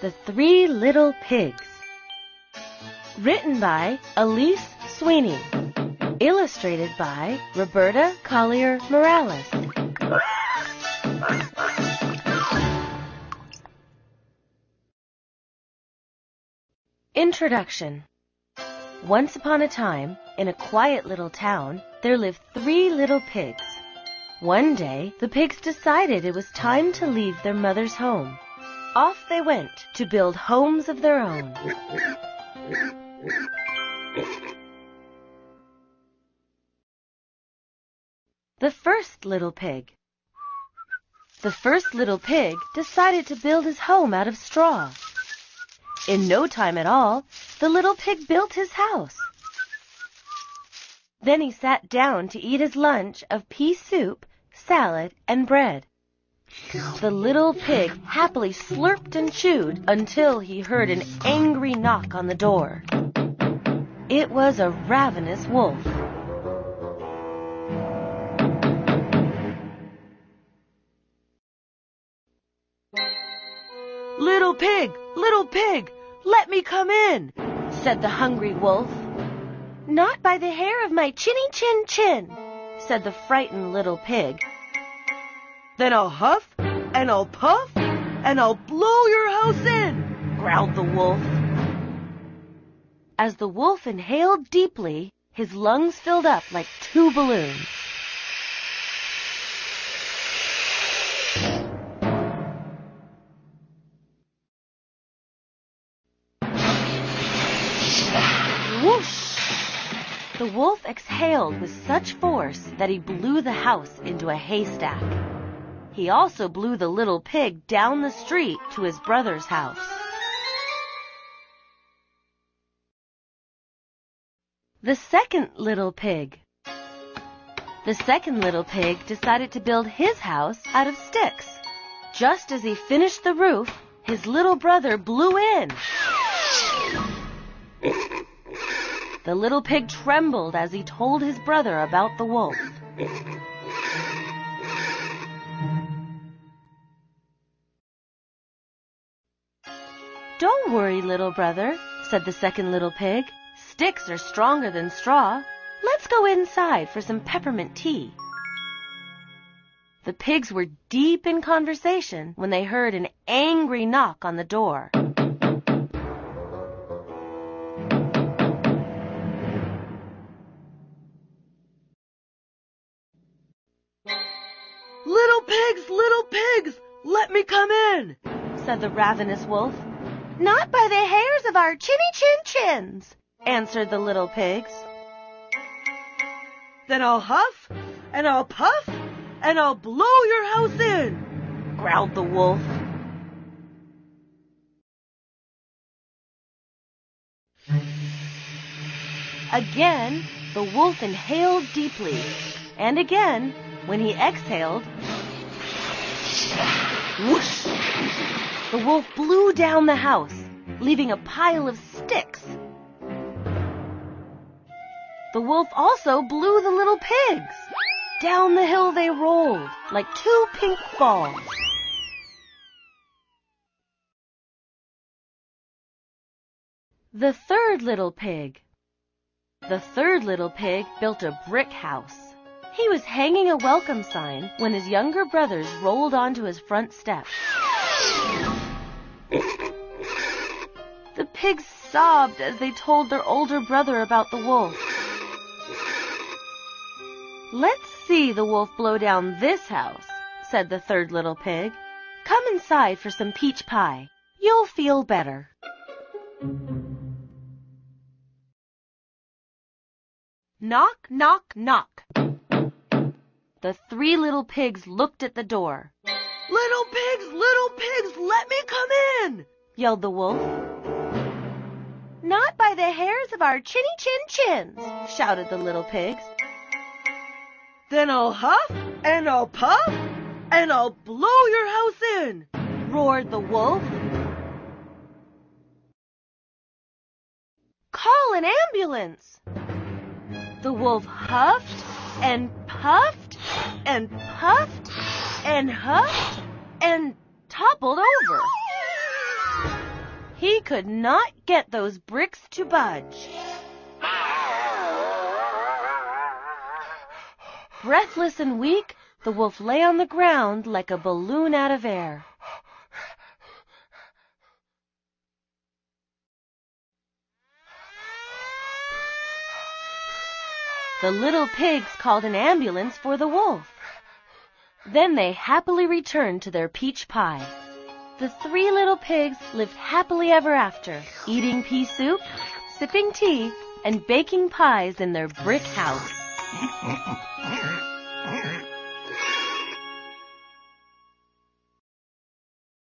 The Three Little Pigs. Written by Elise Sweeney. Illustrated by Roberta Collier Morales. Introduction Once upon a time, in a quiet little town, there lived three little pigs. One day, the pigs decided it was time to leave their mother's home. Off they went to build homes of their own. The first little pig. The first little pig decided to build his home out of straw. In no time at all, the little pig built his house. Then he sat down to eat his lunch of pea soup, salad, and bread. The little pig happily slurped and chewed until he heard an angry knock on the door. It was a ravenous wolf. Little pig, little pig, let me come in, said the hungry wolf. Not by the hair of my chinny chin chin, said the frightened little pig. Then I'll huff and I'll puff and I'll blow your house in, growled the wolf. As the wolf inhaled deeply, his lungs filled up like two balloons. The wolf exhaled with such force that he blew the house into a haystack. He also blew the little pig down the street to his brother's house. The second little pig. The second little pig decided to build his house out of sticks. Just as he finished the roof, his little brother blew in. The little pig trembled as he told his brother about the wolf. Don't worry, little brother, said the second little pig. Sticks are stronger than straw. Let's go inside for some peppermint tea. The pigs were deep in conversation when they heard an angry knock on the door. Little pigs, little pigs, let me come in, said the ravenous wolf. Not by the hairs of our chinny chin chins, answered the little pigs. Then I'll huff, and I'll puff, and I'll blow your house in, growled the wolf. Again, the wolf inhaled deeply, and again, when he exhaled, whoosh! The wolf blew down the house, leaving a pile of sticks. The wolf also blew the little pigs. Down the hill they rolled like two pink balls. The third little pig. The third little pig built a brick house. He was hanging a welcome sign when his younger brothers rolled onto his front steps. The pigs sobbed as they told their older brother about the wolf. Let's see the wolf blow down this house, said the third little pig. Come inside for some peach pie. You'll feel better. Knock, knock, knock. The three little pigs looked at the door. Little pigs, little pigs, let me come in! yelled the wolf. Not by the hairs of our chinny chin chins, shouted the little pigs. Then I'll huff and I'll puff and I'll blow your house in, roared the wolf. Call an ambulance. The wolf huffed and puffed and puffed and huffed and toppled over. He could not get those bricks to budge. Breathless and weak, the wolf lay on the ground like a balloon out of air. The little pigs called an ambulance for the wolf. Then they happily returned to their peach pie. The three little pigs lived happily ever after, eating pea soup, sipping tea, and baking pies in their brick house.